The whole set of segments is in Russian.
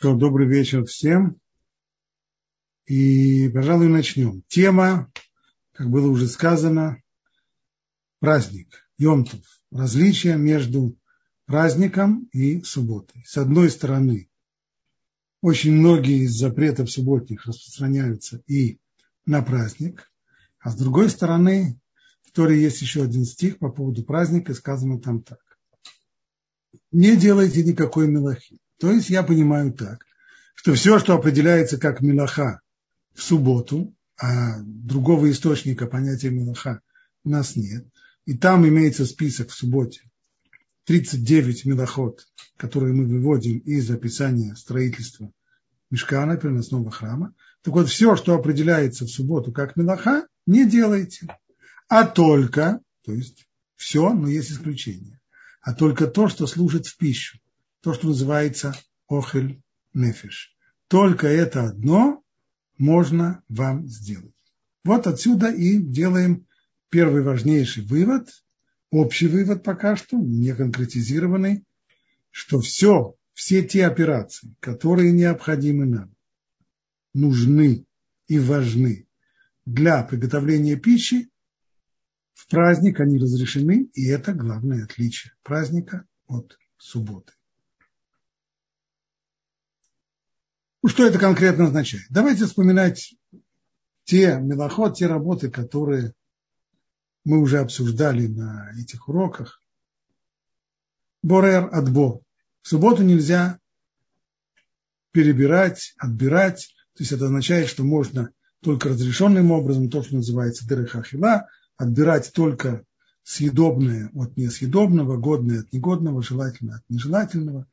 То добрый вечер всем. И, пожалуй, начнем. Тема, как было уже сказано, праздник, Йомтов. Различие между праздником и субботой. С одной стороны, очень многие из запретов субботних распространяются и на праздник, а с другой стороны, в Торе есть еще один стих по поводу праздника, сказано там так. Не делайте никакой мелахи. То есть я понимаю так, что все, что определяется как мелаха в субботу, а другого источника понятия мелаха у нас нет, и там имеется список в субботе 39 мелахот, которые мы выводим из описания строительства мешкана, переносного храма. Так вот, все, что определяется в субботу как мелаха, не делайте. А только, то есть все, но есть исключение, а только то, что служит в пищу то, что называется охель нефиш. Только это одно можно вам сделать. Вот отсюда и делаем первый важнейший вывод, общий вывод пока что, не конкретизированный, что все, все те операции, которые необходимы нам, нужны и важны для приготовления пищи, в праздник они разрешены, и это главное отличие праздника от субботы. Ну, что это конкретно означает? Давайте вспоминать те мелоход, те работы, которые мы уже обсуждали на этих уроках. Борер отбор. В субботу нельзя перебирать, отбирать. То есть это означает, что можно только разрешенным образом, то, что называется дырыхахила, отбирать только съедобное от несъедобного, годное от негодного, желательное от нежелательного,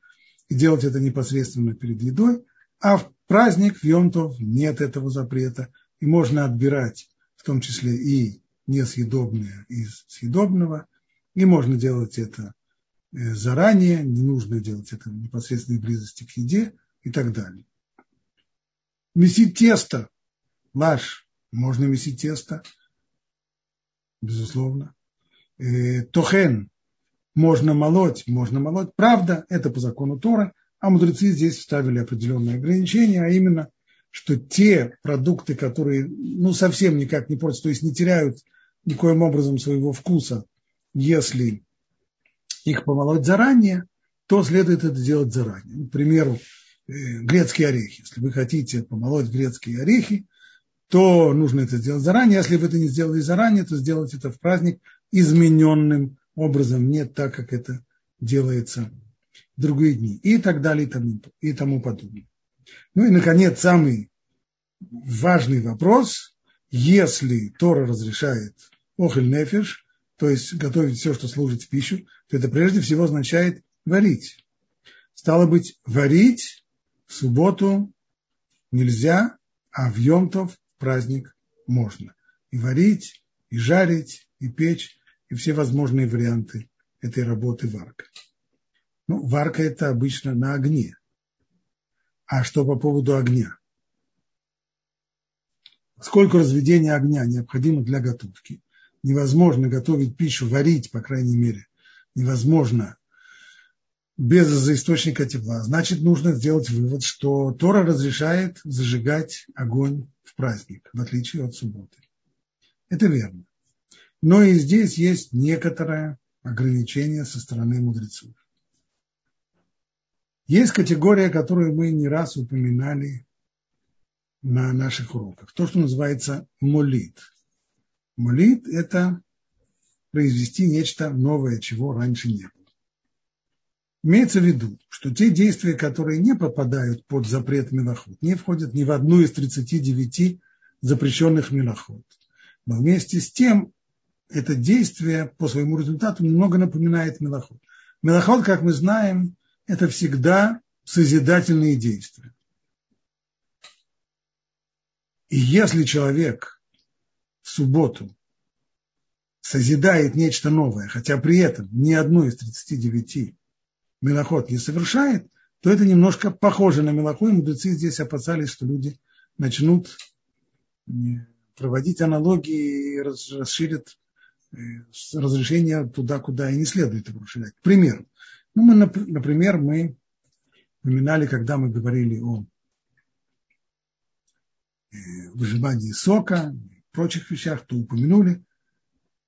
и делать это непосредственно перед едой – а в праздник в Йомтов нет этого запрета. И можно отбирать в том числе и несъедобное из съедобного. И можно делать это э, заранее, не нужно делать это в непосредственной близости к еде и так далее. Месить тесто. Лаш. Можно месить тесто. Безусловно. Э, тохен. Можно молоть. Можно молоть. Правда, это по закону Тора – а мудрецы здесь вставили определенные ограничения, а именно, что те продукты, которые ну, совсем никак не портятся, то есть не теряют никоим образом своего вкуса, если их помолоть заранее, то следует это делать заранее. К примеру, э, грецкие орехи. Если вы хотите помолоть грецкие орехи, то нужно это сделать заранее. Если вы это не сделали заранее, то сделать это в праздник измененным образом, не так, как это делается другие дни и так далее и тому, подобное. Ну и, наконец, самый важный вопрос. Если Тора разрешает охель нефиш, то есть готовить все, что служит в пищу, то это прежде всего означает варить. Стало быть, варить в субботу нельзя, а в Йомтов праздник можно. И варить, и жарить, и печь, и все возможные варианты этой работы варка. Ну, варка это обычно на огне. А что по поводу огня? Сколько разведения огня необходимо для готовки? Невозможно готовить пищу, варить, по крайней мере, невозможно без источника тепла. Значит, нужно сделать вывод, что Тора разрешает зажигать огонь в праздник, в отличие от субботы. Это верно. Но и здесь есть некоторое ограничение со стороны мудрецов. Есть категория, которую мы не раз упоминали на наших уроках. То, что называется молит. Молит – это произвести нечто новое, чего раньше не было. Имеется в виду, что те действия, которые не попадают под запрет Мелоход, не входят ни в одну из 39 запрещенных Мелоход. Но вместе с тем, это действие по своему результату немного напоминает Мелоход. Мелоход, как мы знаем, это всегда созидательные действия. И если человек в субботу созидает нечто новое, хотя при этом ни одной из 39 мелоход не совершает, то это немножко похоже на мелоху, и мудрецы здесь опасались, что люди начнут проводить аналогии и расширят э, разрешение туда, куда и не следует его расширять. К примеру, ну, мы, например, мы упоминали, когда мы говорили о э, выжимании сока, прочих вещах, то упомянули,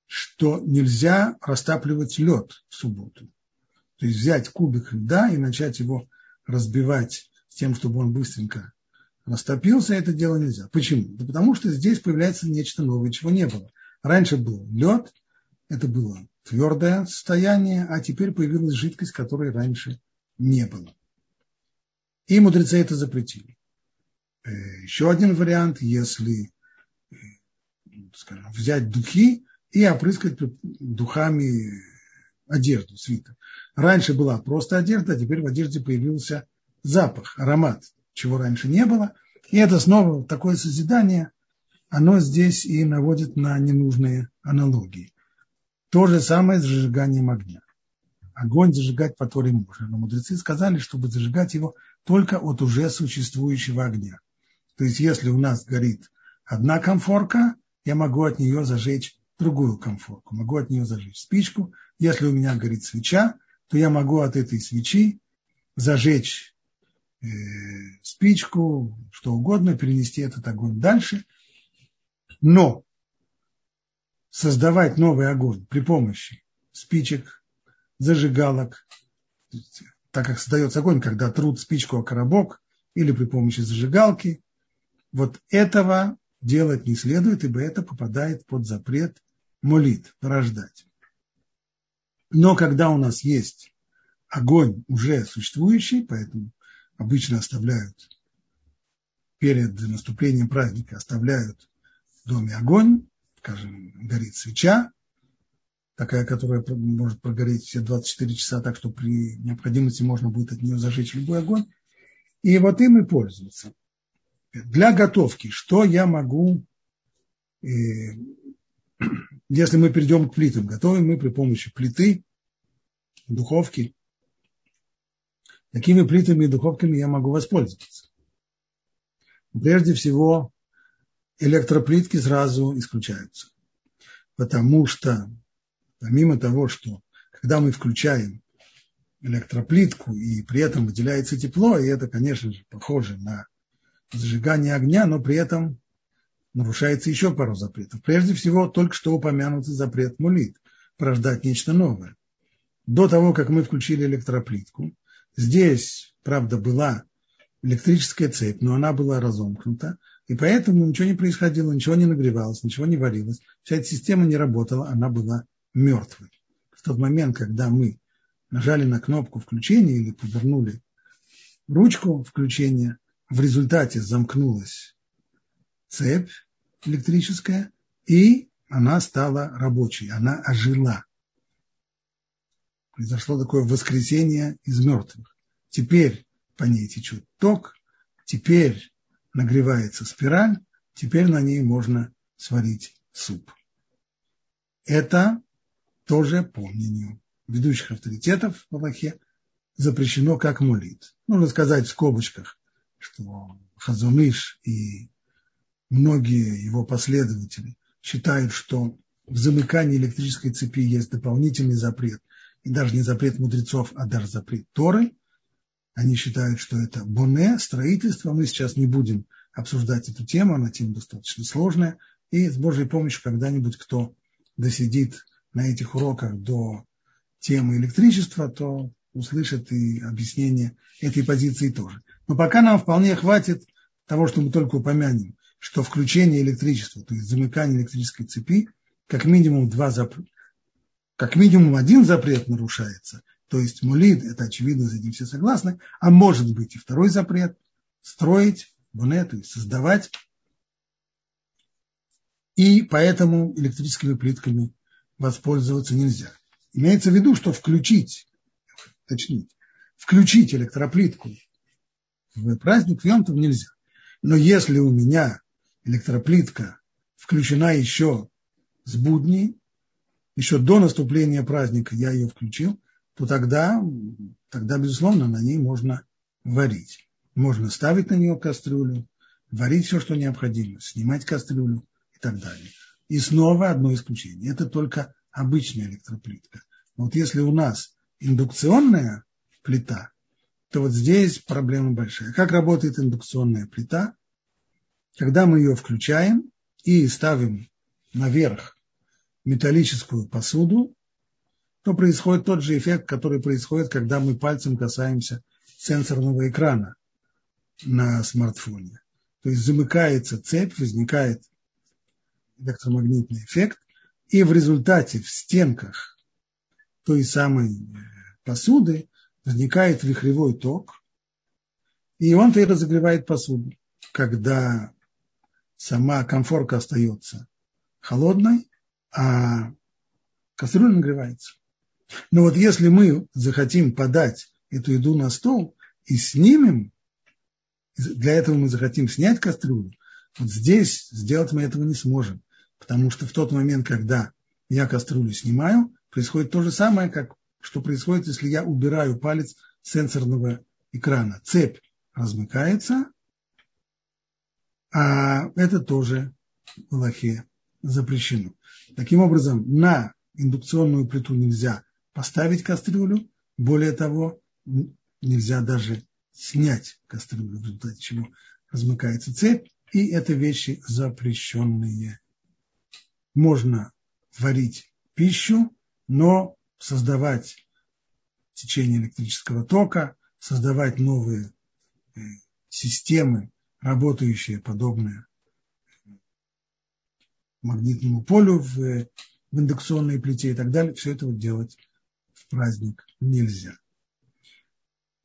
что нельзя растапливать лед в субботу. То есть взять кубик льда и начать его разбивать с тем, чтобы он быстренько растопился, это дело нельзя. Почему? Да потому что здесь появляется нечто новое, чего не было. Раньше был лед, это было твердое состояние, а теперь появилась жидкость, которой раньше не было. И мудрецы это запретили. Э, еще один вариант, если э, скажем, взять духи и опрыскать духами одежду, свитер. Раньше была просто одежда, а теперь в одежде появился запах, аромат, чего раньше не было. И это снова такое созидание, оно здесь и наводит на ненужные аналогии. То же самое с зажиганием огня. Огонь зажигать по Торе можно, но мудрецы сказали, чтобы зажигать его только от уже существующего огня. То есть, если у нас горит одна комфорка, я могу от нее зажечь другую комфорку, могу от нее зажечь спичку. Если у меня горит свеча, то я могу от этой свечи зажечь э, спичку, что угодно, перенести этот огонь дальше. Но создавать новый огонь при помощи спичек, зажигалок, так как создается огонь, когда труд спичку о коробок или при помощи зажигалки, вот этого делать не следует, ибо это попадает под запрет молит, порождать. Но когда у нас есть огонь уже существующий, поэтому обычно оставляют перед наступлением праздника оставляют в доме огонь, скажем, горит свеча, такая, которая может прогореть все 24 часа, так что при необходимости можно будет от нее зажечь любой огонь. И вот им и пользуются. Для готовки, что я могу, э, если мы перейдем к плитам, готовим мы при помощи плиты, духовки. Какими плитами и духовками я могу воспользоваться? Прежде всего, электроплитки сразу исключаются. Потому что, помимо того, что когда мы включаем электроплитку, и при этом выделяется тепло, и это, конечно же, похоже на зажигание огня, но при этом нарушается еще пару запретов. Прежде всего, только что упомянутый запрет мулит, порождать нечто новое. До того, как мы включили электроплитку, здесь, правда, была электрическая цепь, но она была разомкнута, и поэтому ничего не происходило, ничего не нагревалось, ничего не варилось. Вся эта система не работала, она была мертвой. В тот момент, когда мы нажали на кнопку включения или повернули ручку включения, в результате замкнулась цепь электрическая, и она стала рабочей, она ожила. Произошло такое воскресение из мертвых. Теперь по ней течет ток, теперь нагревается спираль, теперь на ней можно сварить суп. Это тоже по мнению ведущих авторитетов в Аллахе запрещено как молит. Нужно сказать в скобочках, что Хазумиш и многие его последователи считают, что в замыкании электрической цепи есть дополнительный запрет, и даже не запрет мудрецов, а даже запрет Торы – они считают, что это боне, строительство. Мы сейчас не будем обсуждать эту тему, она тема достаточно сложная. И с Божьей помощью когда-нибудь кто досидит на этих уроках до темы электричества, то услышит и объяснение этой позиции тоже. Но пока нам вполне хватит того, что мы только упомянем, что включение электричества, то есть замыкание электрической цепи, как минимум два запрета, как минимум один запрет нарушается, то есть мулид, это очевидно, за этим все согласны, а может быть и второй запрет, строить, буне, то есть создавать, и поэтому электрическими плитками воспользоваться нельзя. Имеется в виду, что включить, точнее, включить электроплитку в праздник Йонтов нельзя. Но если у меня электроплитка включена еще с будней, еще до наступления праздника я ее включил, то тогда, тогда, безусловно, на ней можно варить. Можно ставить на нее кастрюлю, варить все, что необходимо, снимать кастрюлю и так далее. И снова одно исключение. Это только обычная электроплитка. вот если у нас индукционная плита, то вот здесь проблема большая. Как работает индукционная плита? Когда мы ее включаем и ставим наверх металлическую посуду, то происходит тот же эффект, который происходит, когда мы пальцем касаемся сенсорного экрана на смартфоне. То есть замыкается цепь, возникает электромагнитный эффект, и в результате в стенках той самой э, посуды возникает вихревой ток, и он-то и разогревает посуду. Когда сама комфорка остается холодной, а кастрюля нагревается. Но вот если мы захотим подать эту еду на стол и снимем, для этого мы захотим снять кастрюлю, вот здесь сделать мы этого не сможем. Потому что в тот момент, когда я кастрюлю снимаю, происходит то же самое, как что происходит, если я убираю палец сенсорного экрана. Цепь размыкается, а это тоже в Аллахе запрещено. Таким образом, на индукционную плиту нельзя поставить кастрюлю, более того, нельзя даже снять кастрюлю, в результате чего размыкается цепь, и это вещи запрещенные. Можно варить пищу, но создавать течение электрического тока, создавать новые э, системы, работающие подобные магнитному полю в, в индукционной плите и так далее, все это вот делать в праздник нельзя.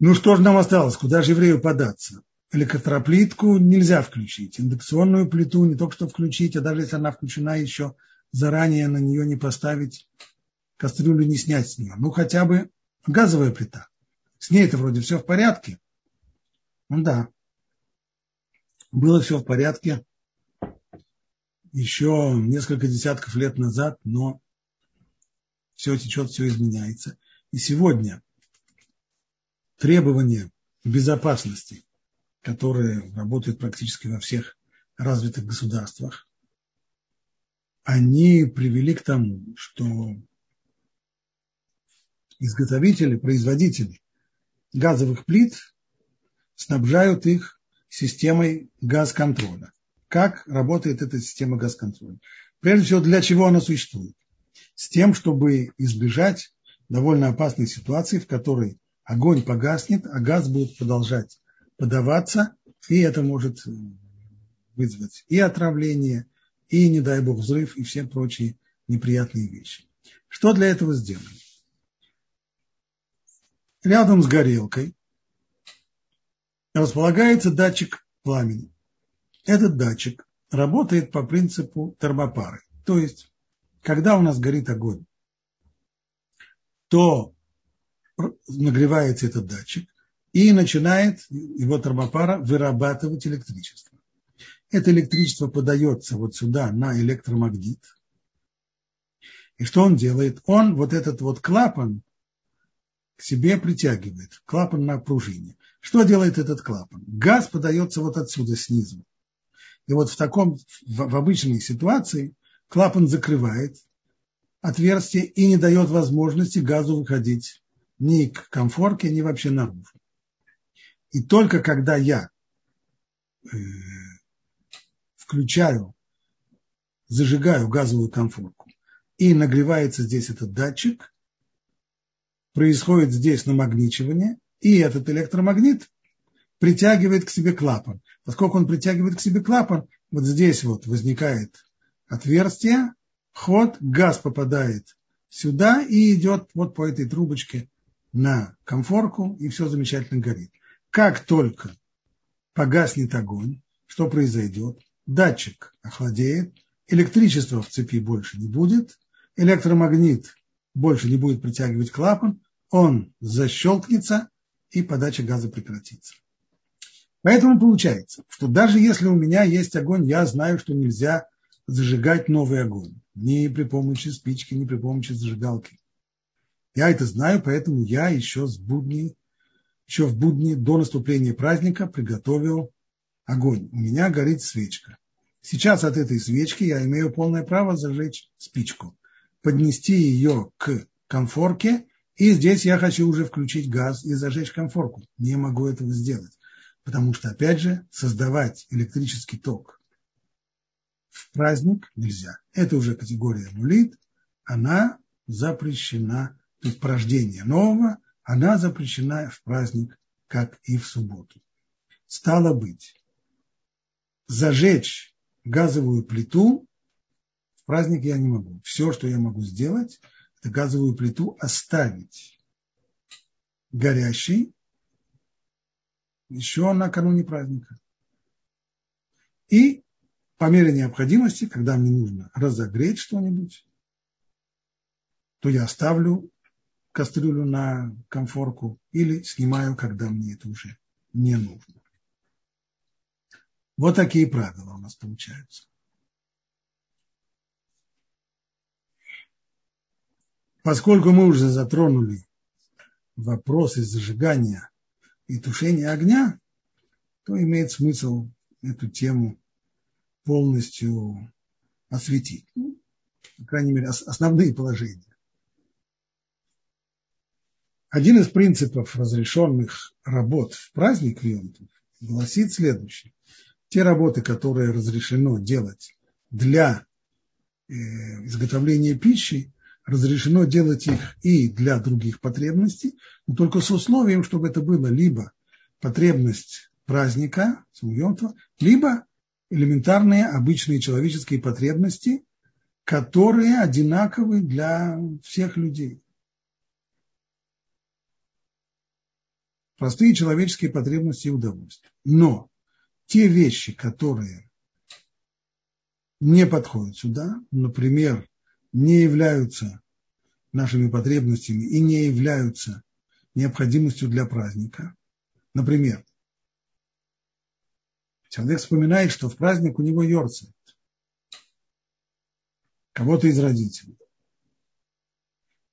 Ну что же нам осталось? Куда же еврею податься? Электроплитку нельзя включить. Индукционную плиту не только что включить, а даже если она включена еще заранее на нее не поставить, кастрюлю не снять с нее. Ну хотя бы газовая плита. С ней это вроде все в порядке. Ну да. Было все в порядке еще несколько десятков лет назад, но все течет, все изменяется. И сегодня требования безопасности, которые работают практически во всех развитых государствах, они привели к тому, что изготовители, производители газовых плит снабжают их системой газ-контроля. Как работает эта система газ-контроля? Прежде всего, для чего она существует? С тем, чтобы избежать довольно опасной ситуации, в которой огонь погаснет, а газ будет продолжать подаваться, и это может вызвать и отравление, и, не дай бог, взрыв, и все прочие неприятные вещи. Что для этого сделано? Рядом с горелкой располагается датчик пламени. Этот датчик работает по принципу термопары. То есть, когда у нас горит огонь, то нагревается этот датчик и начинает его термопара вырабатывать электричество. Это электричество подается вот сюда на электромагнит. И что он делает? Он вот этот вот клапан к себе притягивает, клапан на пружине. Что делает этот клапан? Газ подается вот отсюда, снизу. И вот в таком, в, в обычной ситуации клапан закрывает отверстие и не дает возможности газу выходить ни к комфорке, ни вообще наружу. И только когда я э, включаю, зажигаю газовую комфорку и нагревается здесь этот датчик, происходит здесь намагничивание, и этот электромагнит притягивает к себе клапан. Поскольку он притягивает к себе клапан, вот здесь вот возникает отверстие, ход, газ попадает сюда и идет вот по этой трубочке на комфорку, и все замечательно горит. Как только погаснет огонь, что произойдет? Датчик охладеет, электричества в цепи больше не будет, электромагнит больше не будет притягивать клапан, он защелкнется, и подача газа прекратится. Поэтому получается, что даже если у меня есть огонь, я знаю, что нельзя зажигать новый огонь. Ни при помощи спички, ни при помощи зажигалки. Я это знаю, поэтому я еще с будни, еще в будни до наступления праздника приготовил огонь. У меня горит свечка. Сейчас от этой свечки я имею полное право зажечь спичку, поднести ее к конфорке И здесь я хочу уже включить газ и зажечь конфорку. Не могу этого сделать. Потому что, опять же, создавать электрический ток в праздник нельзя. Это уже категория мулит. Она запрещена, то есть порождение нового, она запрещена в праздник, как и в субботу. Стало быть, зажечь газовую плиту в праздник я не могу. Все, что я могу сделать, это газовую плиту оставить горящей еще накануне праздника. И по мере необходимости, когда мне нужно разогреть что-нибудь, то я ставлю кастрюлю на комфорку или снимаю, когда мне это уже не нужно. Вот такие правила у нас получаются. Поскольку мы уже затронули вопросы зажигания и тушения огня, то имеет смысл эту тему полностью осветить. Ну, по крайней мере, основные положения. Один из принципов разрешенных работ в праздник Йонтов гласит следующее. Те работы, которые разрешено делать для э, изготовления пищи, разрешено делать их и для других потребностей, но только с условием, чтобы это было либо потребность праздника, либо элементарные обычные человеческие потребности, которые одинаковы для всех людей. Простые человеческие потребности и удовольствия. Но те вещи, которые не подходят сюда, например, не являются нашими потребностями и не являются необходимостью для праздника. Например, человек вспоминает, что в праздник у него йорцает кого-то из родителей.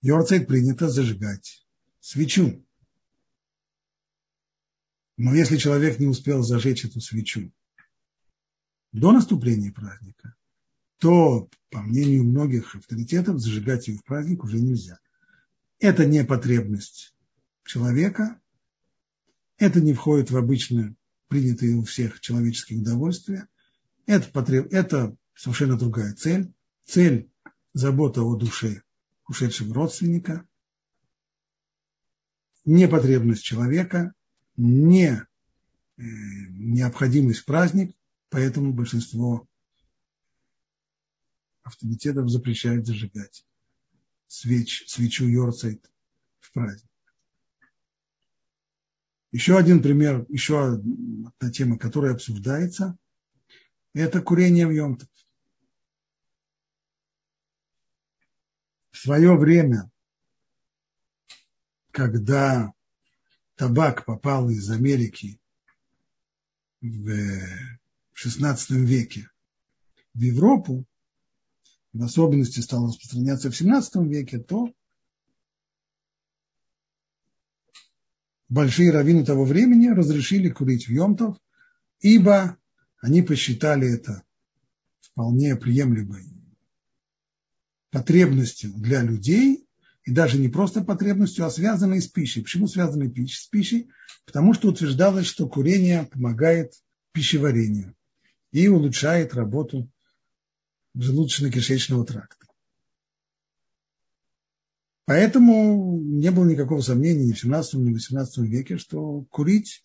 Йорцает принято зажигать свечу. Но если человек не успел зажечь эту свечу до наступления праздника, то, по мнению многих авторитетов, зажигать ее в праздник уже нельзя. Это не потребность человека, это не входит в обычно принятые у всех человеческие удовольствия, это, потреб... это совершенно другая цель. Цель – забота о душе ушедшего родственника, не потребность человека, не э, необходимость праздник, поэтому большинство авторитетов запрещает зажигать свеч, свечу Йорцайт в праздник. Еще один пример, еще одна тема, которая обсуждается, это курение в Йомтов. В свое время, когда табак попал из Америки в XVI веке в Европу, в особенности стал распространяться в XVII веке, то большие раввины того времени разрешили курить в Йомтов, ибо они посчитали это вполне приемлемой потребностью для людей, и даже не просто потребностью, а связанной с пищей. Почему связанной с пищей? Потому что утверждалось, что курение помогает пищеварению и улучшает работу желудочно-кишечного тракта. Поэтому не было никакого сомнения ни в 17, ни в 18 веке, что курить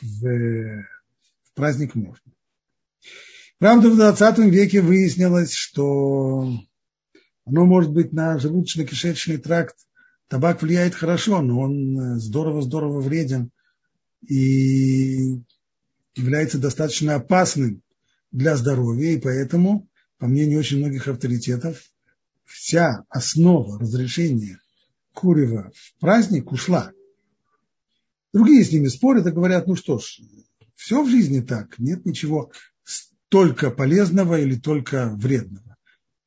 в, в праздник можно. Правда, в 20 веке выяснилось, что оно может быть на желудочно-кишечный тракт. Табак влияет хорошо, но он здорово-здорово вреден и является достаточно опасным для здоровья, и поэтому по мнению очень многих авторитетов, вся основа разрешения курева в праздник ушла. Другие с ними спорят и говорят, ну что ж, все в жизни так, нет ничего только полезного или только вредного.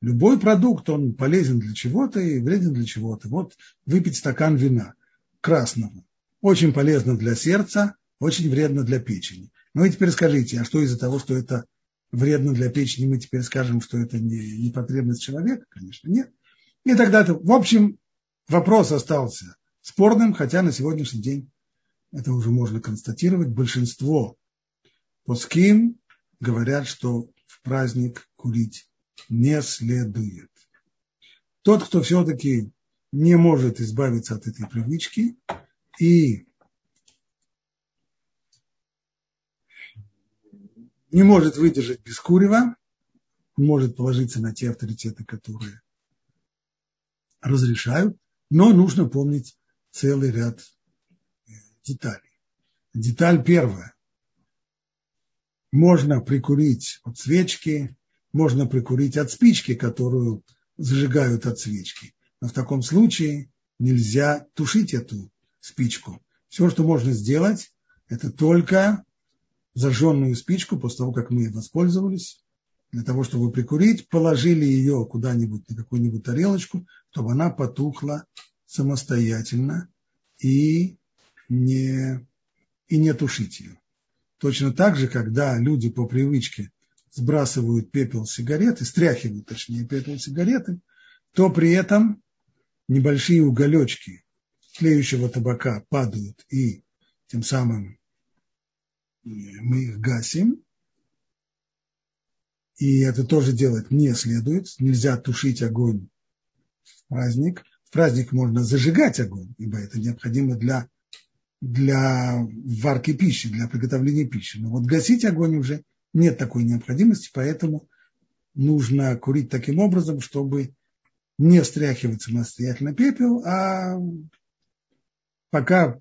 Любой продукт, он полезен для чего-то и вреден для чего-то. Вот выпить стакан вина красного. Очень полезно для сердца, очень вредно для печени. Ну и теперь скажите, а что из-за того, что это вредно для печени, мы теперь скажем, что это не, не потребность человека, конечно, нет. И тогда, -то, в общем, вопрос остался спорным, хотя на сегодняшний день это уже можно констатировать. Большинство поским говорят, что в праздник курить не следует. Тот, кто все-таки не может избавиться от этой привычки и не может выдержать без курева, может положиться на те авторитеты, которые разрешают, но нужно помнить целый ряд э, деталей. Деталь первая. Можно прикурить от свечки, можно прикурить от спички, которую зажигают от свечки. Но в таком случае нельзя тушить эту спичку. Все, что можно сделать, это только зажженную спичку, после того, как мы ей воспользовались, для того, чтобы прикурить, положили ее куда-нибудь на какую-нибудь тарелочку, чтобы она потухла самостоятельно и не, и не тушить ее. Точно так же, когда люди по привычке сбрасывают пепел сигареты, стряхивают, точнее, пепел сигареты, то при этом небольшие уголечки тлеющего табака падают, и тем самым мы их гасим. И это тоже делать не следует. Нельзя тушить огонь в праздник. В праздник можно зажигать огонь, ибо это необходимо для, для варки пищи, для приготовления пищи. Но вот гасить огонь уже нет такой необходимости, поэтому нужно курить таким образом, чтобы не стряхивать самостоятельно пепел, а пока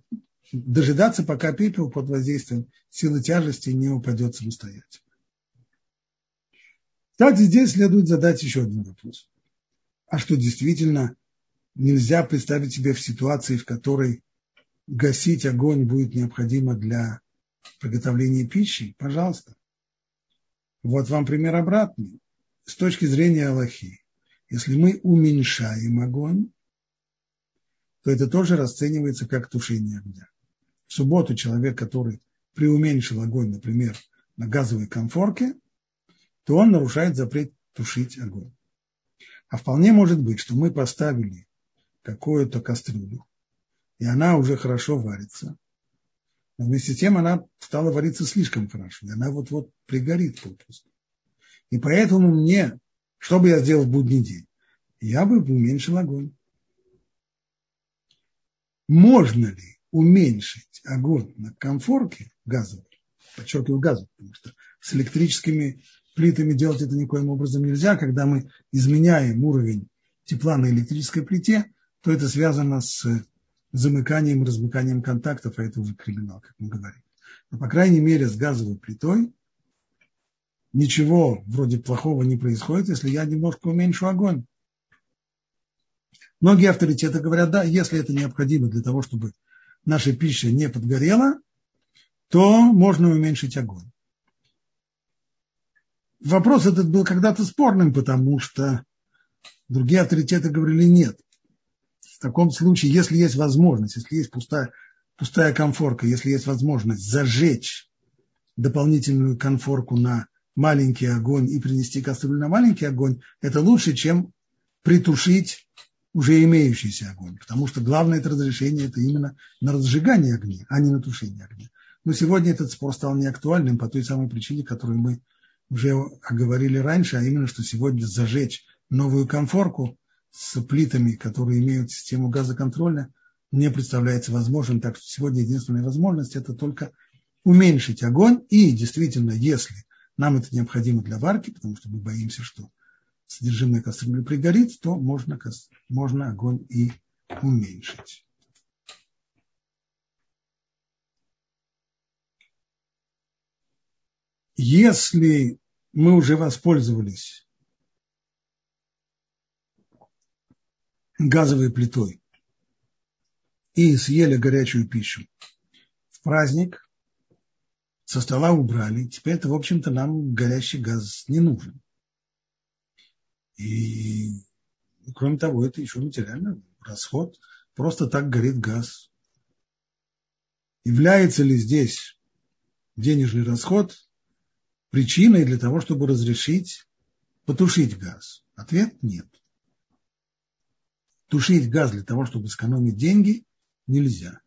дожидаться, пока пепел под воздействием силы тяжести не упадет самостоятельно. Кстати, здесь следует задать еще один вопрос. А что действительно нельзя представить себе в ситуации, в которой гасить огонь будет необходимо для приготовления пищи? Пожалуйста. Вот вам пример обратный. С точки зрения Аллахи, если мы уменьшаем огонь, то это тоже расценивается как тушение огня. В субботу человек, который преуменьшил огонь, например, на газовой конфорке, то он нарушает запрет тушить огонь. А вполне может быть, что мы поставили какую-то кастрюлю, и она уже хорошо варится, но вместе с тем она стала вариться слишком хорошо, и она вот-вот пригорит попросту. И поэтому мне, что бы я сделал в будний день? Я бы уменьшил огонь. Можно ли уменьшить огонь на комфорке газовой, подчеркиваю газовой, потому что с электрическими плитами делать это никоим образом нельзя. Когда мы изменяем уровень тепла на электрической плите, то это связано с замыканием и размыканием контактов, а это уже криминал, как мы говорим. Но, по крайней мере, с газовой плитой ничего вроде плохого не происходит, если я немножко уменьшу огонь. Многие авторитеты говорят, да, если это необходимо для того, чтобы наша пища не подгорела, то можно уменьшить огонь. Вопрос этот был когда-то спорным, потому что другие авторитеты говорили нет. В таком случае, если есть возможность, если есть пустая, пустая конфорка, если есть возможность зажечь дополнительную конфорку на маленький огонь и принести кастрюлю на маленький огонь, это лучше, чем притушить уже имеющийся огонь. Потому что главное это разрешение это именно на разжигание огня, а не на тушение огня. Но сегодня этот спор стал неактуальным по той самой причине, которую мы уже оговорили раньше, а именно, что сегодня зажечь новую конфорку с плитами, которые имеют систему газоконтроля, не представляется возможным. Так что сегодня единственная возможность это только уменьшить огонь. И действительно, если нам это необходимо для варки, потому что мы боимся, что содержимое кастрюли пригорит, то можно, можно огонь и уменьшить. Если мы уже воспользовались газовой плитой и съели горячую пищу в праздник, со стола убрали, теперь это, в общем-то, нам горящий газ не нужен. И, кроме того, это еще материальный расход. Просто так горит газ. Является ли здесь денежный расход причиной для того, чтобы разрешить потушить газ? Ответ – нет. Тушить газ для того, чтобы сэкономить деньги, нельзя.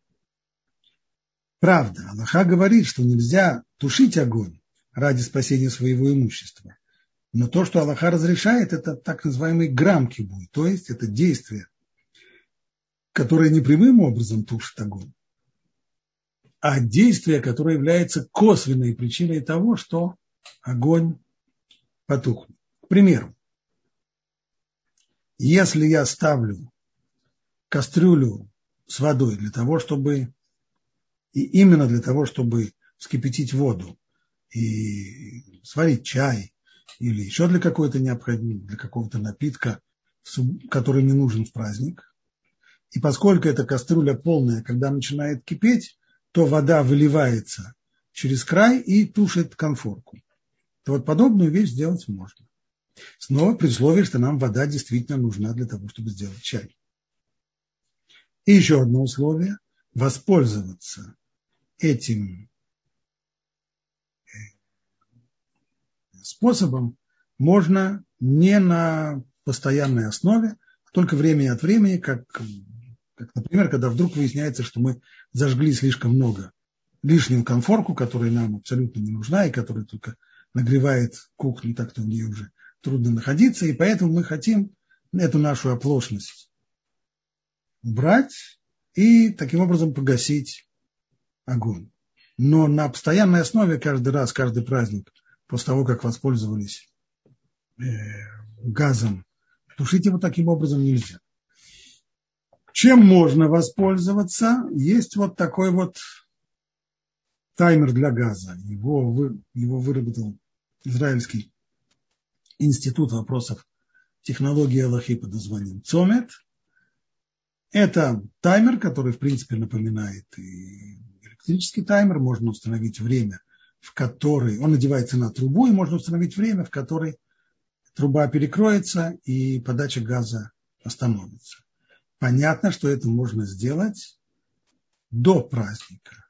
Правда, Аллаха говорит, что нельзя тушить огонь ради спасения своего имущества. Но то, что Аллаха разрешает, это так называемый грамки будет, то есть это действие, которое не прямым образом тушит огонь, а действие, которое является косвенной причиной того, что огонь потухнет. К примеру, если я ставлю кастрюлю с водой для того, чтобы, и именно для того, чтобы вскипятить воду и сварить чай или еще для какой-то необходимости, для какого-то напитка, который мне нужен в праздник. И поскольку эта кастрюля полная, когда начинает кипеть, то вода выливается через край и тушит конфорку. То вот подобную вещь сделать можно. Снова при условии, что нам вода действительно нужна для того, чтобы сделать чай. И еще одно условие – воспользоваться этим способом можно не на постоянной основе, а только время от времени, как, как, например, когда вдруг выясняется, что мы зажгли слишком много лишнюю конфорку, которая нам абсолютно не нужна и которая только нагревает кухню, так-то в ней уже трудно находиться, и поэтому мы хотим эту нашу оплошность убрать и таким образом погасить огонь. Но на постоянной основе каждый раз, каждый праздник, после того, как воспользовались э, газом, тушить его таким образом нельзя. Чем можно воспользоваться? Есть вот такой вот таймер для газа. Его, вы, его выработал израильский институт вопросов технологии Аллахи под названием ЦОМЕТ – это таймер, который, в принципе, напоминает и электрический таймер. Можно установить время, в которое он надевается на трубу, и можно установить время, в которое труба перекроется и подача газа остановится. Понятно, что это можно сделать до праздника.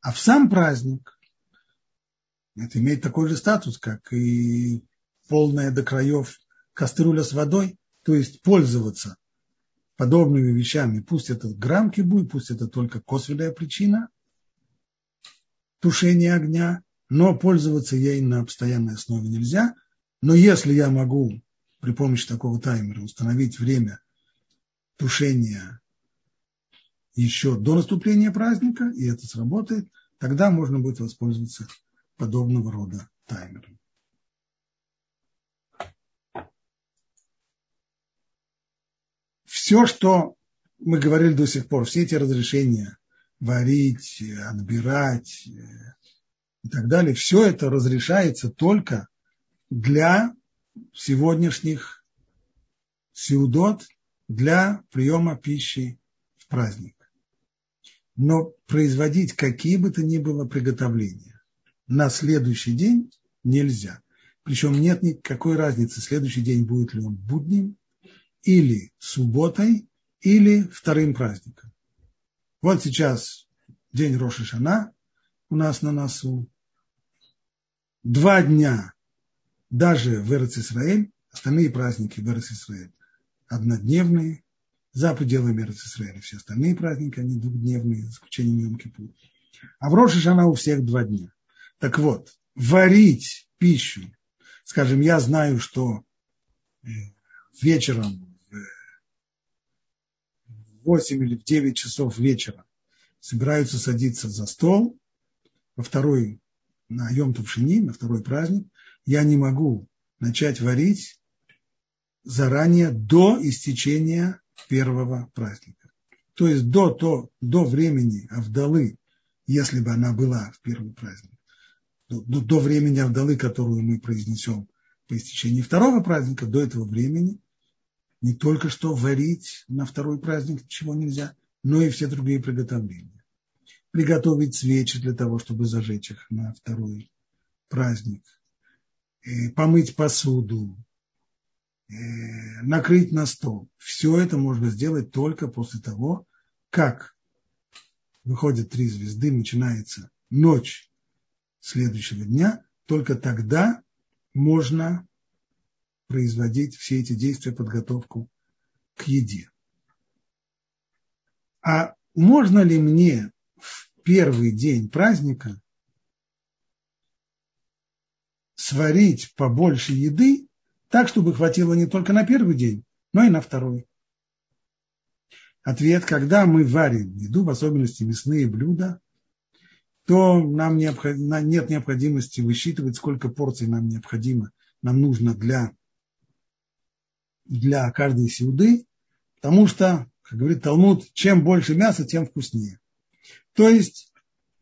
А в сам праздник это имеет такой же статус, как и полная до краев кастрюля с водой, то есть пользоваться подобными вещами, пусть это грамки будет, пусть это только косвенная причина тушения огня, но пользоваться ей на постоянной основе нельзя. Но если я могу при помощи такого таймера установить время тушения еще до наступления праздника, и это сработает, тогда можно будет воспользоваться подобного рода таймером. все, что мы говорили до сих пор, все эти разрешения варить, отбирать э, и так далее, все это разрешается только для сегодняшних сеудот, для приема пищи в праздник. Но производить какие бы то ни было приготовления на следующий день нельзя. Причем нет никакой разницы, следующий день будет ли он будним или субботой, или вторым праздником. Вот сейчас день Роши Шана у нас на носу. Два дня даже в Эрец Исраэль, остальные праздники в Эрец Исраэль однодневные, за пределами Эрец Исраэля все остальные праздники, они двухдневные, за исключением Йом Кипур. А в Роши Шана у всех два дня. Так вот, варить пищу, скажем, я знаю, что э, вечером 8 или в 9 часов вечера собираются садиться за стол во второй, на Йом Тувшини, на второй праздник, я не могу начать варить заранее до истечения первого праздника. То есть до, то, до времени Авдалы, если бы она была в первый праздник, до, до времени Авдалы, которую мы произнесем по истечении второго праздника, до этого времени не только что варить на второй праздник чего нельзя, но и все другие приготовления. Приготовить свечи для того, чтобы зажечь их на второй праздник. И помыть посуду, накрыть на стол. Все это можно сделать только после того, как выходят три звезды, начинается ночь следующего дня, только тогда можно производить все эти действия, подготовку к еде. А можно ли мне в первый день праздника сварить побольше еды, так, чтобы хватило не только на первый день, но и на второй. Ответ, когда мы варим еду, в особенности мясные блюда, то нам необход... нет необходимости высчитывать, сколько порций нам необходимо, нам нужно для, для каждой сеуды, потому что, как говорит Талмуд, чем больше мяса, тем вкуснее. То есть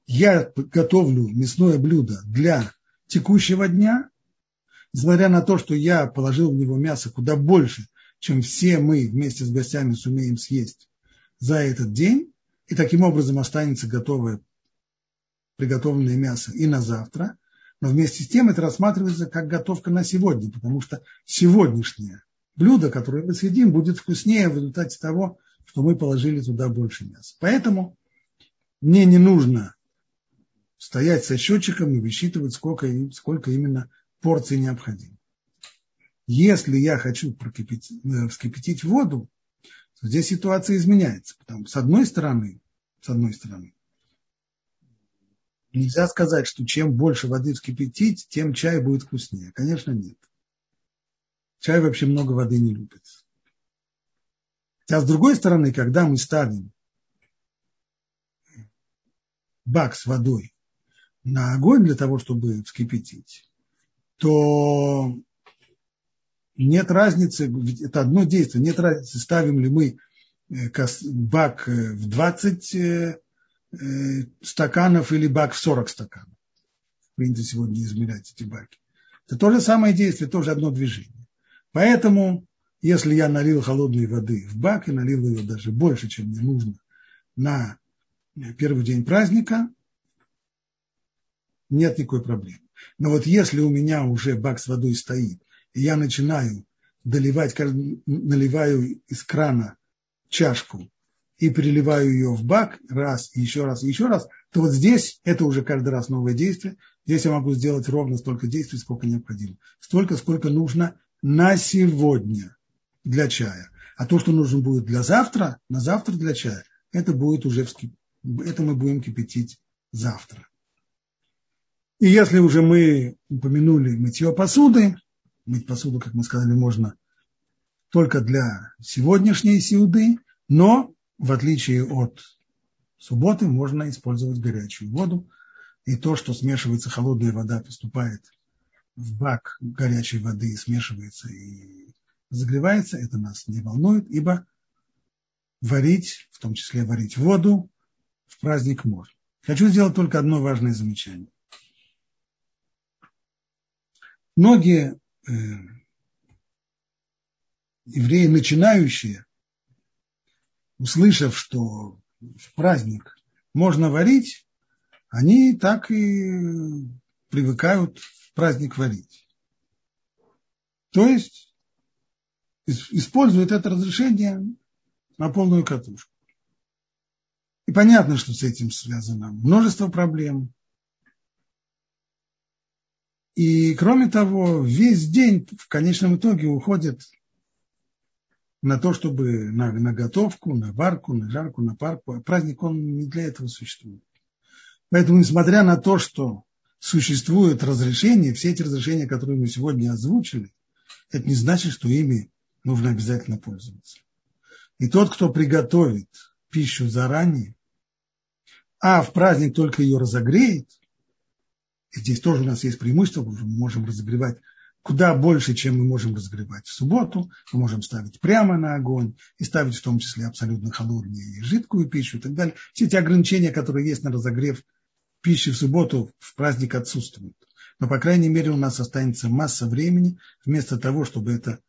я готовлю мясное блюдо для текущего дня, несмотря на то, что я положил в него мясо куда больше, чем все мы вместе с гостями сумеем съесть за этот день, и таким образом останется готовое приготовленное мясо и на завтра, но вместе с тем это рассматривается как готовка на сегодня, потому что сегодняшнее блюдо, которое мы съедим, будет вкуснее в результате того, что мы положили туда больше мяса. Поэтому мне не нужно стоять со счетчиком и высчитывать, сколько, сколько именно порций необходимо. Если я хочу э, вскипятить воду, то здесь ситуация изменяется. Потому, с одной стороны, с одной стороны, нельзя сказать, что чем больше воды вскипятить, тем чай будет вкуснее. Конечно, нет. Чай вообще много воды не любит. А с другой стороны, когда мы ставим бак с водой на огонь для того, чтобы вскипятить, то нет разницы, это одно действие, нет разницы, ставим ли мы э, бак э, в 20 э, стаканов или бак в 40 стаканов. Принято сегодня измерять эти баки. Это то же самое действие, тоже одно движение. Поэтому, если я налил холодной воды в бак и налил ее даже больше, чем мне нужно на первый день праздника, нет никакой проблемы. Но вот если у меня уже бак с водой стоит, и я начинаю доливать, наливаю из крана чашку и переливаю ее в бак раз, еще раз, еще раз, то вот здесь это уже каждый раз новое действие. Здесь я могу сделать ровно столько действий, сколько необходимо. Столько, сколько нужно на сегодня для чая. А то, что нужно будет для завтра, на завтра для чая, это будет уже это мы будем кипятить завтра. И если уже мы упомянули мытье посуды, мыть посуду, как мы сказали, можно только для сегодняшней сеуды, но в отличие от субботы можно использовать горячую воду. И то, что смешивается холодная вода, поступает в бак горячей воды, смешивается и загревается, это нас не волнует, ибо варить, в том числе варить воду, в праздник можно. Хочу сделать только одно важное замечание. Многие Э, евреи начинающие, услышав, что в праздник можно варить, они так и привыкают праздник варить. То есть используют это разрешение на полную катушку. И понятно, что с этим связано множество проблем. И кроме того, весь день в конечном итоге уходит на то, чтобы на, на готовку, на варку, на жарку, на парку. А праздник, он не для этого существует. Поэтому, несмотря на то, что существуют разрешения, все эти разрешения, которые мы сегодня озвучили, это не значит, что ими нужно обязательно пользоваться. И тот, кто приготовит пищу заранее, а в праздник только ее разогреет, и здесь тоже у нас есть преимущество, мы можем разогревать куда больше, чем мы можем разогревать в субботу. Мы можем ставить прямо на огонь и ставить в том числе абсолютно холодную и жидкую пищу и так далее. Все эти ограничения, которые есть на разогрев пищи в субботу, в праздник отсутствуют. Но, по крайней мере, у нас останется масса времени, вместо того, чтобы это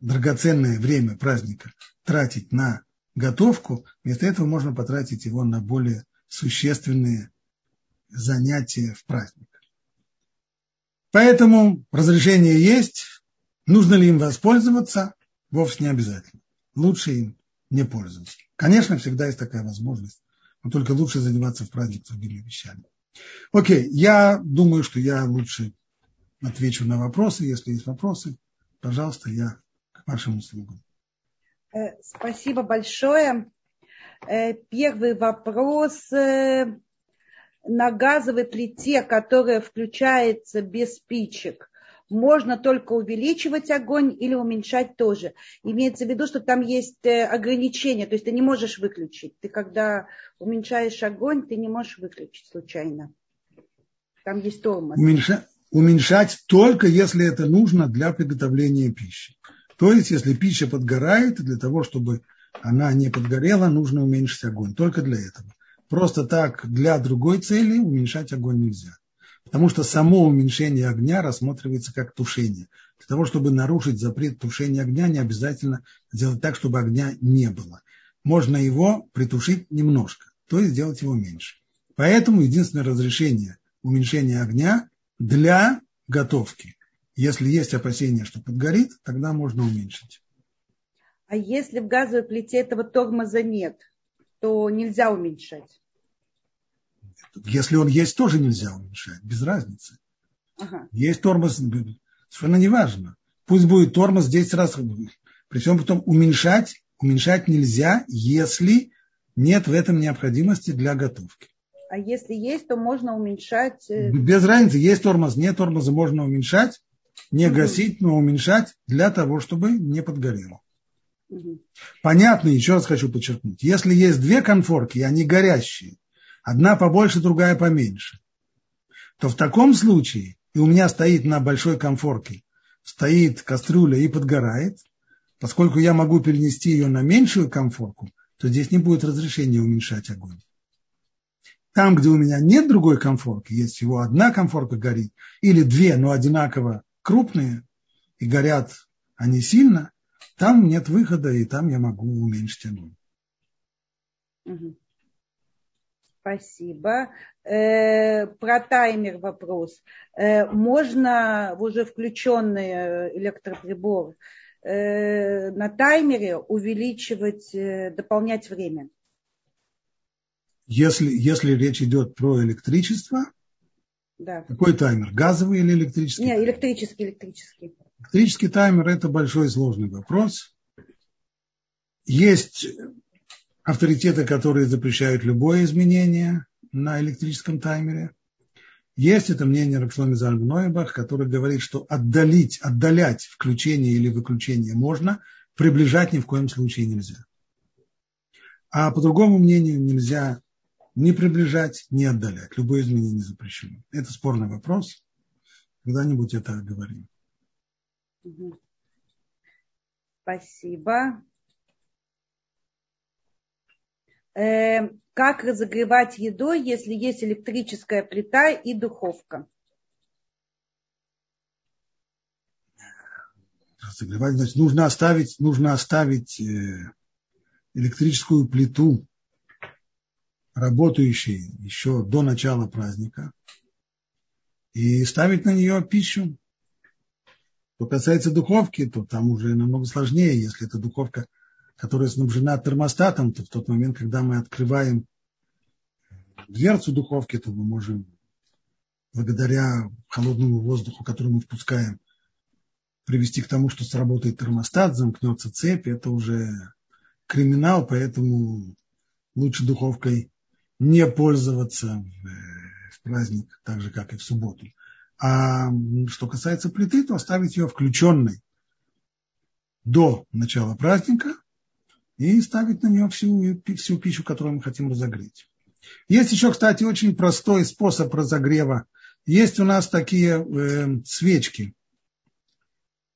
драгоценное время праздника тратить на готовку, вместо этого можно потратить его на более существенные занятия в праздник. Поэтому разрешение есть. Нужно ли им воспользоваться? Вовсе не обязательно. Лучше им не пользоваться. Конечно, всегда есть такая возможность. Но только лучше заниматься в праздник другими вещами. Окей, я думаю, что я лучше отвечу на вопросы. Если есть вопросы, пожалуйста, я к вашим услугам. Э, спасибо большое. Э, первый вопрос. Э, на газовой плите, которая включается без спичек, можно только увеличивать огонь или уменьшать тоже. Имеется в виду, что там есть э, ограничения, то есть ты не можешь выключить. Ты когда уменьшаешь огонь, ты не можешь выключить случайно. Там есть тормоз. Уменьша... Уменьшать только если это нужно для приготовления пищи. То есть, если пища подгорает, для того, чтобы она не подгорела, нужно уменьшить огонь. Только для этого. Просто так для другой цели уменьшать огонь нельзя. Потому что само уменьшение огня рассматривается как тушение. Для того, чтобы нарушить запрет тушения огня, не обязательно сделать так, чтобы огня не было. Можно его притушить немножко, то есть сделать его меньше. Поэтому единственное разрешение уменьшения огня для готовки. Если есть опасение, что подгорит, тогда можно уменьшить. А если в газовой плите этого тормоза нет, то нельзя уменьшать? Если он есть, тоже нельзя уменьшать, без разницы. Ага. Есть тормоз, совершенно неважно. Пусть будет тормоз 10 раз. Причем потом уменьшать, уменьшать нельзя, если нет в этом необходимости для готовки. А если есть, то можно уменьшать? Э, без разницы, есть тормоз, нет тормоза, можно уменьшать, не угу. гасить, но уменьшать для того, чтобы не подгорело. Угу. Понятно, еще раз хочу подчеркнуть. Если есть две конфорки, и они горящие, одна побольше, другая поменьше, то в таком случае, и у меня стоит на большой конфорке, стоит кастрюля и подгорает, поскольку я могу перенести ее на меньшую конфорку, то здесь не будет разрешения уменьшать огонь. Там, где у меня нет другой конфорки, есть всего одна конфорка горит, или две, но одинаково крупные, и горят они сильно, там нет выхода, и там я могу уменьшить огонь. Спасибо. Э, про таймер вопрос. Э, можно в уже включенный электроприбор э, на таймере увеличивать, дополнять время? Если, если речь идет про электричество, да. какой таймер? Газовый или электрический? Нет, электрический, электрический. Электрический таймер – это большой сложный вопрос. Есть авторитеты, которые запрещают любое изменение на электрическом таймере. Есть это мнение Рапшломи Зальбнойбах, который говорит, что отдалить, отдалять включение или выключение можно, приближать ни в коем случае нельзя. А по другому мнению нельзя ни приближать, ни отдалять. Любое изменение запрещено. Это спорный вопрос. Когда-нибудь это говорим. Спасибо. Э, как разогревать еду, если есть электрическая плита и духовка? Разогревать, значит, нужно оставить, нужно оставить э, электрическую плиту работающей еще до начала праздника и ставить на нее пищу. Что касается духовки, то там уже намного сложнее, если это духовка которая снабжена термостатом, то в тот момент, когда мы открываем дверцу духовки, то мы можем благодаря холодному воздуху, который мы впускаем, привести к тому, что сработает термостат, замкнется цепь. Это уже криминал, поэтому лучше духовкой не пользоваться в, в праздник, так же, как и в субботу. А что касается плиты, то оставить ее включенной до начала праздника, и ставить на нее всю, всю пищу, которую мы хотим разогреть. Есть еще, кстати, очень простой способ разогрева. Есть у нас такие э, свечки.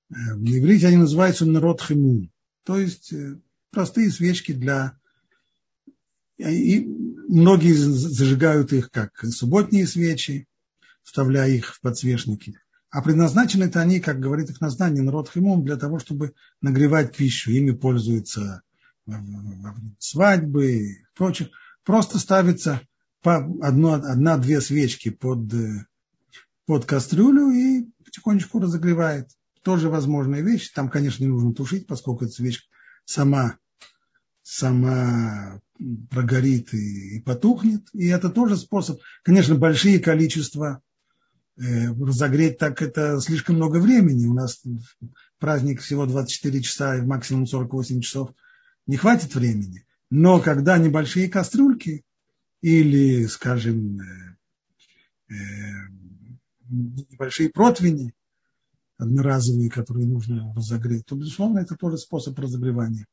В иврите они называются народ химун. То есть э, простые свечки для... И многие зажигают их как субботние свечи, вставляя их в подсвечники. А предназначены-то они, как говорит их название, народ химум, для того, чтобы нагревать пищу. Ими пользуются свадьбы и прочих, просто ставится по одна-две свечки под, под кастрюлю и потихонечку разогревает. Тоже возможная вещь. Там, конечно, не нужно тушить, поскольку эта свечка сама, сама прогорит и, и потухнет. И это тоже способ. Конечно, большие количества э, разогреть так это слишком много времени. У нас праздник всего 24 часа и максимум 48 часов – не хватит времени. Но когда небольшие кастрюльки или, скажем, э, небольшие противни, одноразовые, которые нужно разогреть, то, безусловно, это тоже способ разогревания.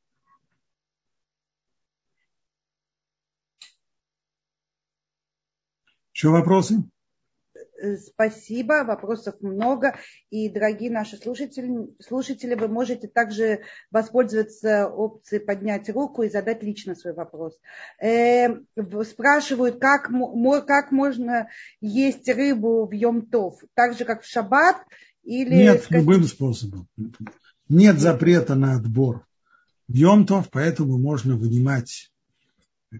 Еще вопросы? Э, спасибо, вопросов много. И, дорогие наши слушатели, слушатели, вы можете также воспользоваться опцией поднять руку и задать лично свой вопрос. Э, спрашивают, как, как можно есть рыбу в Йомтов, так же, как в Шаббат? Или Нет, любым способом. Нет запрета на отбор в Йомтов, поэтому можно вынимать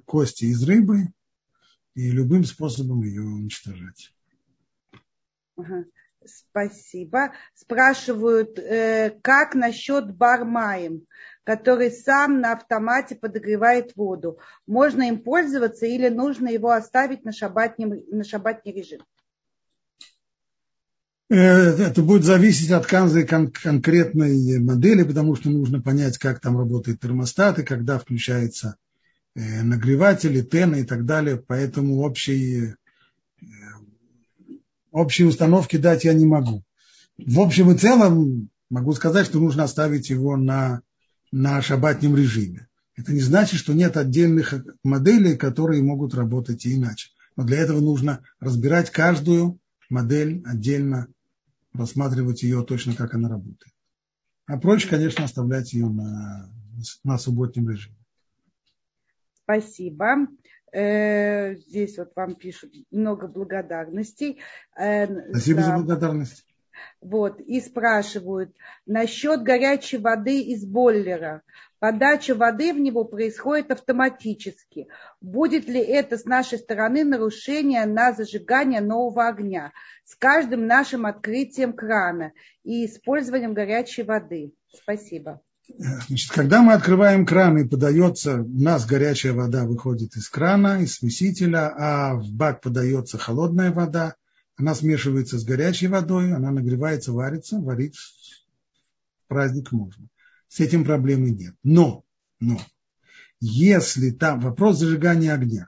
кости из рыбы и любым способом ее уничтожать. Спасибо. Спрашивают, э, как насчет бармаем, который сам на автомате подогревает воду. Можно им пользоваться или нужно его оставить на шабатний, на шабатний режим? Э, это будет зависеть от каждой кон- конкретной модели, потому что нужно понять, как там работает термостат и когда включается э, нагреватели, тены и так далее. Поэтому общий общей установки дать я не могу. В общем и целом могу сказать, что нужно оставить его на, на шабатнем режиме. Это не значит, что нет отдельных моделей, которые могут работать и иначе. Но для этого нужно разбирать каждую модель отдельно, рассматривать ее точно, как она работает. А проще, конечно, оставлять ее на, на субботнем режиме. Спасибо. Э, здесь вот вам пишут много благодарностей. Э, Спасибо за, за благодарность. Вот, и спрашивают насчет горячей воды из бойлера. Подача воды в него происходит автоматически. Будет ли это с нашей стороны нарушение на зажигание нового огня с каждым нашим открытием крана и использованием горячей воды? Спасибо. Значит, когда мы открываем кран и подается, у нас горячая вода выходит из крана, из смесителя, а в бак подается холодная вода, она смешивается с горячей водой, она нагревается, варится, варить в праздник можно. С этим проблемы нет. Но, но, если там вопрос зажигания огня,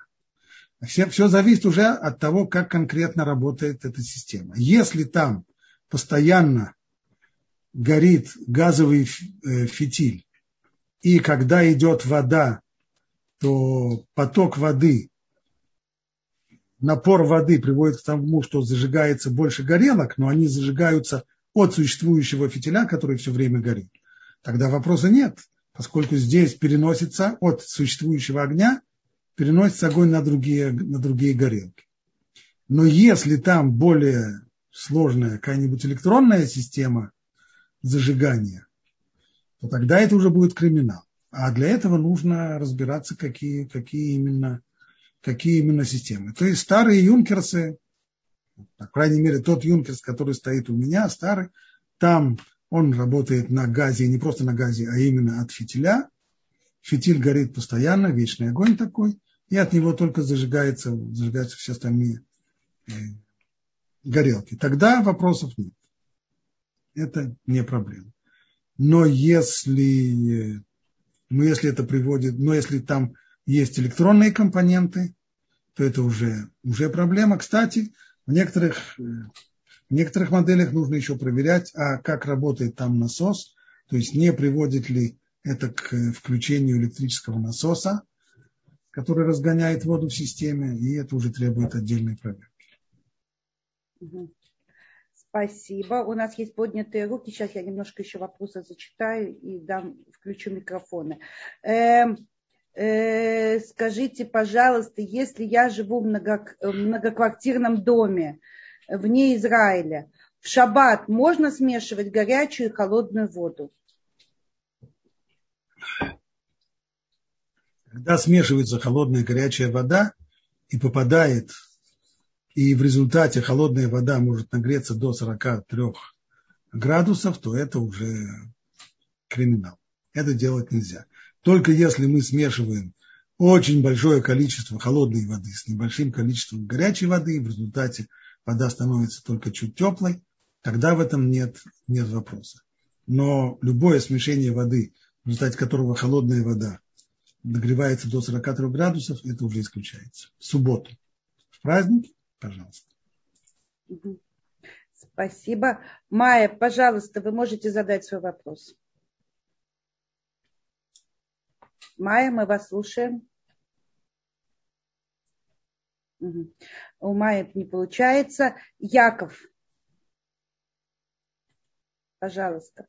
все, все зависит уже от того, как конкретно работает эта система. Если там постоянно горит газовый э, фитиль, и когда идет вода, то поток воды, напор воды приводит к тому, что зажигается больше горелок, но они зажигаются от существующего фитиля, который все время горит. Тогда вопроса нет, поскольку здесь переносится от существующего огня, переносится огонь на другие, на другие горелки. Но если там более сложная какая-нибудь электронная система, зажигания, то тогда это уже будет криминал. А для этого нужно разбираться, какие, какие, именно, какие именно системы. То есть старые юнкерсы, по крайней мере, тот юнкерс, который стоит у меня, старый, там он работает на газе, не просто на газе, а именно от фитиля. Фитиль горит постоянно, вечный огонь такой, и от него только зажигается, зажигаются все остальные э, горелки. Тогда вопросов нет это не проблема. Но если, ну, если это приводит, но если там есть электронные компоненты, то это уже, уже проблема. Кстати, в некоторых, в некоторых моделях нужно еще проверять, а как работает там насос, то есть не приводит ли это к включению электрического насоса, который разгоняет воду в системе, и это уже требует отдельной проверки. Спасибо. У нас есть поднятые руки. Сейчас я немножко еще вопросы зачитаю и дам, включу микрофоны. Э, э, скажите, пожалуйста, если я живу в много, многоквартирном доме вне Израиля, в шаббат можно смешивать горячую и холодную воду? Когда смешивается холодная и горячая вода и попадает и в результате холодная вода может нагреться до 43 градусов, то это уже криминал. Это делать нельзя. Только если мы смешиваем очень большое количество холодной воды с небольшим количеством горячей воды, и в результате вода становится только чуть теплой, тогда в этом нет, нет вопроса. Но любое смешение воды, в результате которого холодная вода нагревается до 43 градусов, это уже исключается. В субботу. В праздник, пожалуйста. Спасибо. Майя, пожалуйста, вы можете задать свой вопрос. Майя, мы вас слушаем. У Майи не получается. Яков. Пожалуйста.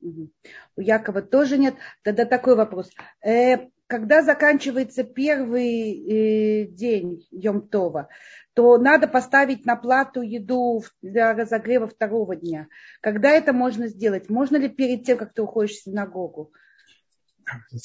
У Якова тоже нет. Тогда такой вопрос. Э, когда заканчивается первый э, день Йомтова, то надо поставить на плату еду для разогрева второго дня. Когда это можно сделать? Можно ли перед тем, как ты уходишь в синагогу?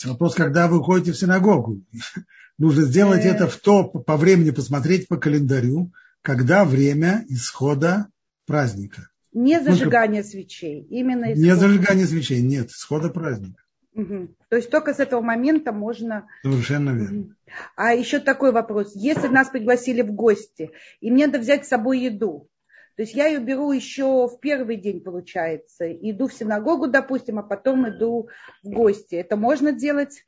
Вопрос, когда вы уходите в синагогу. Нужно сделать э. это в то, по времени посмотреть по календарю, когда время исхода праздника. Не зажигание только... свечей, именно исход. Не зажигание свечей, нет, исхода праздника. Угу. То есть только с этого момента можно... Совершенно верно. Угу. А еще такой вопрос. Если нас пригласили в гости, и мне надо взять с собой еду, то есть я ее беру еще в первый день, получается. Иду в синагогу, допустим, а потом иду в гости. Это можно делать?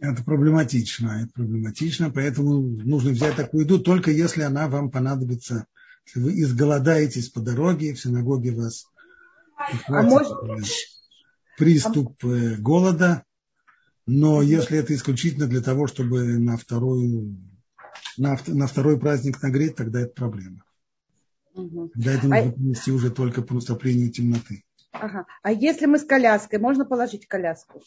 Это проблематично. Это проблематично, поэтому нужно взять такую еду, только если она вам понадобится. Если вы изголодаетесь по дороге, в синагоге вас а может... приступ а... голода, но если это исключительно для того, чтобы на, вторую, на, на второй праздник нагреть, тогда это проблема. Угу. Когда это нужно а... принести уже только по наступлению темноты. Ага. А если мы с коляской, можно положить коляску?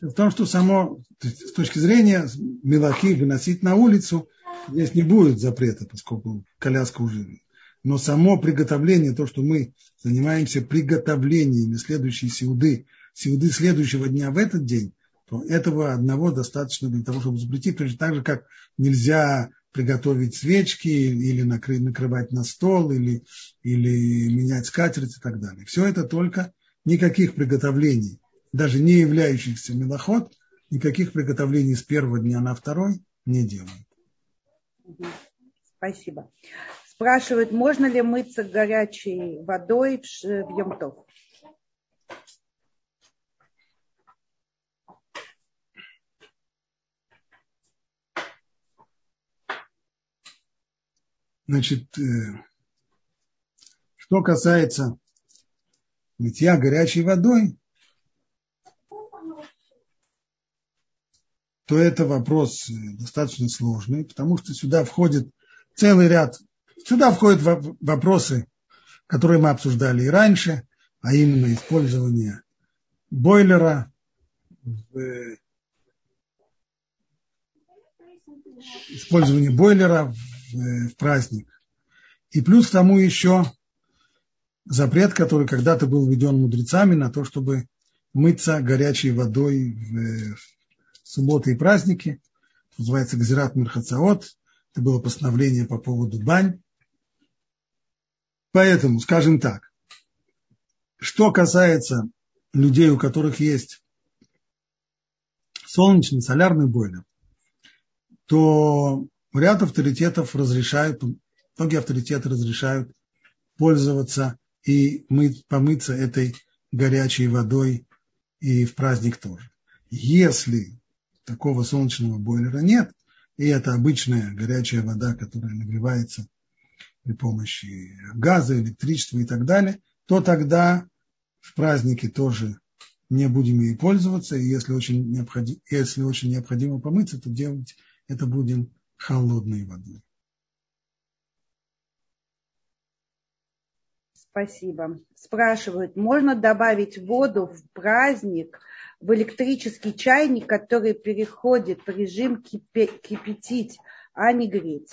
В том, что само, с точки зрения мелахи выносить на улицу, здесь не будет запрета, поскольку коляска уже. Но само приготовление, то, что мы занимаемся приготовлениями следующей сеуды, сеуды следующего дня в этот день, то этого одного достаточно для того, чтобы запретить. Точно так же, как нельзя приготовить свечки или накры, накрывать на стол, или, или менять скатерть и так далее. Все это только никаких приготовлений, даже не являющихся милоход, никаких приготовлений с первого дня на второй не делают. Спасибо. Спрашивают, можно ли мыться горячей водой в Йомтов? Значит, э, что касается мытья горячей водой, то это вопрос э, достаточно сложный, потому что сюда входит целый ряд, сюда входят вопросы, которые мы обсуждали и раньше, а именно использование бойлера в э, использование бойлера в праздник. И плюс к тому еще запрет, который когда-то был введен мудрецами на то, чтобы мыться горячей водой в субботы и праздники. Называется Гзират Мирхацаот. Это было постановление по поводу бань. Поэтому, скажем так, что касается людей, у которых есть солнечный, солярный бойлер, то ряд авторитетов разрешают, многие авторитеты разрешают пользоваться и мыть, помыться этой горячей водой и в праздник тоже. Если такого солнечного бойлера нет, и это обычная горячая вода, которая нагревается при помощи газа, электричества и так далее, то тогда в празднике тоже не будем ей пользоваться, и если очень, необходимо, если очень необходимо помыться, то делать это будем холодной водой. Спасибо. Спрашивают, можно добавить воду в праздник в электрический чайник, который переходит в режим кипятить, а не греть?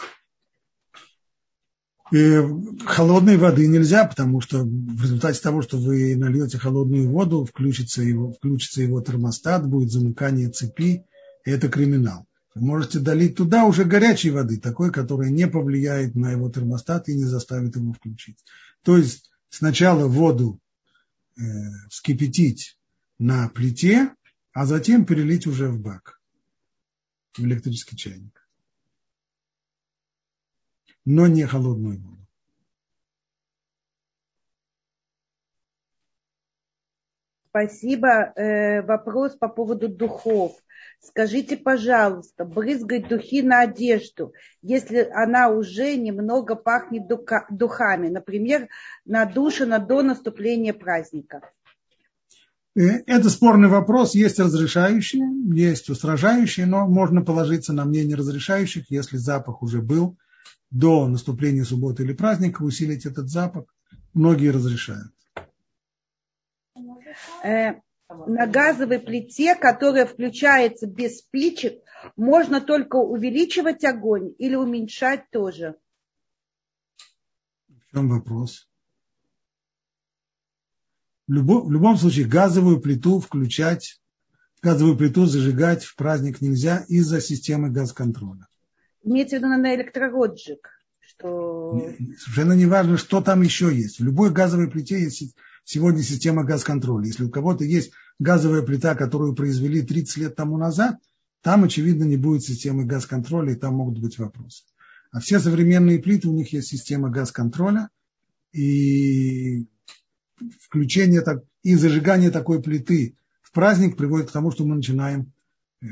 И холодной воды нельзя, потому что в результате того, что вы нальете холодную воду, включится его, включится его термостат, будет замыкание цепи, и это криминал. Вы можете долить туда уже горячей воды, такой, которая не повлияет на его термостат и не заставит его включить. То есть сначала воду э, вскипятить на плите, а затем перелить уже в бак, в электрический чайник. Но не холодную воду. Спасибо. Э, вопрос по поводу духов. Скажите, пожалуйста, брызгать духи на одежду, если она уже немного пахнет духами, например, надушена до наступления праздника? Э, это спорный вопрос. Есть разрешающие, есть устражающие, но можно положиться на мнение разрешающих, если запах уже был до наступления субботы или праздника, усилить этот запах. Многие разрешают. На газовой плите, которая включается без спичек, можно только увеличивать огонь или уменьшать тоже? В чем вопрос? В любом, в любом случае газовую плиту включать, газовую плиту зажигать в праздник нельзя из-за системы газконтроля. Имеется в виду на электророджик. Что... Совершенно не важно, что там еще есть. В любой газовой плите есть сегодня система газконтроля. Если у кого-то есть газовая плита, которую произвели 30 лет тому назад, там, очевидно, не будет системы газконтроля, и там могут быть вопросы. А все современные плиты, у них есть система газконтроля, и включение так, и зажигание такой плиты в праздник приводит к тому, что мы начинаем э,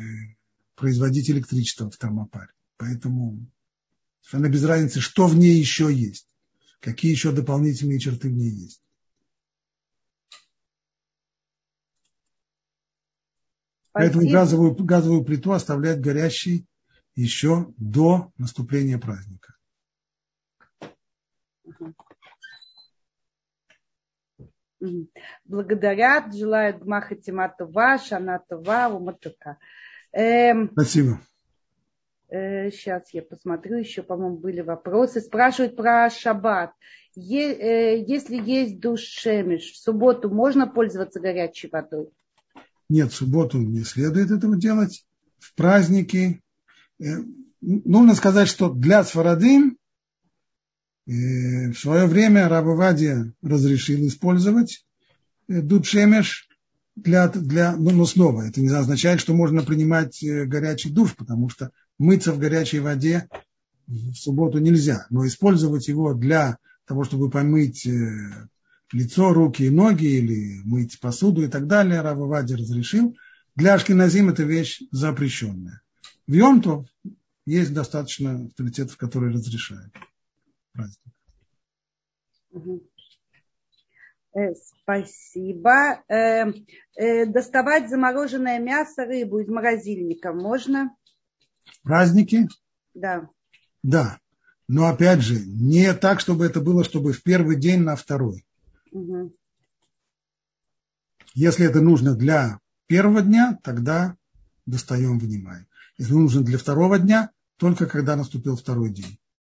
производить электричество в термопаре. Поэтому совершенно без разницы, что в ней еще есть, какие еще дополнительные черты в ней есть. Поэтому газовую, газовую плиту оставлять горящей еще до наступления праздника. Благодарят, желают Гмаха Тиматова, Шанатова, Уматука. Эм, Спасибо. Э, сейчас я посмотрю, еще, по-моему, были вопросы. Спрашивают про шаббат. Е, э, если есть душ шемиш, в субботу можно пользоваться горячей водой? Нет, в субботу не следует этого делать. В праздники. Э, нужно сказать, что для Сфарадим э, в свое время Рабовадия разрешил использовать э, дудшемеш для, для, ну, но снова, это не означает, что можно принимать горячий душ, потому что мыться в горячей воде в субботу нельзя, но использовать его для того, чтобы помыть лицо, руки и ноги, или мыть посуду и так далее, Рава Вади разрешил. Для Ашкиназим это вещь запрещенная. В Йомту есть достаточно авторитетов, которые разрешают праздник. Э, спасибо. Э, э, доставать замороженное мясо, рыбу из морозильника можно? Праздники? Да. Да. Но опять же, не так, чтобы это было, чтобы в первый день на второй. Угу. Если это нужно для первого дня, тогда достаем, вынимаем. Если нужно для второго дня, только когда наступил второй день.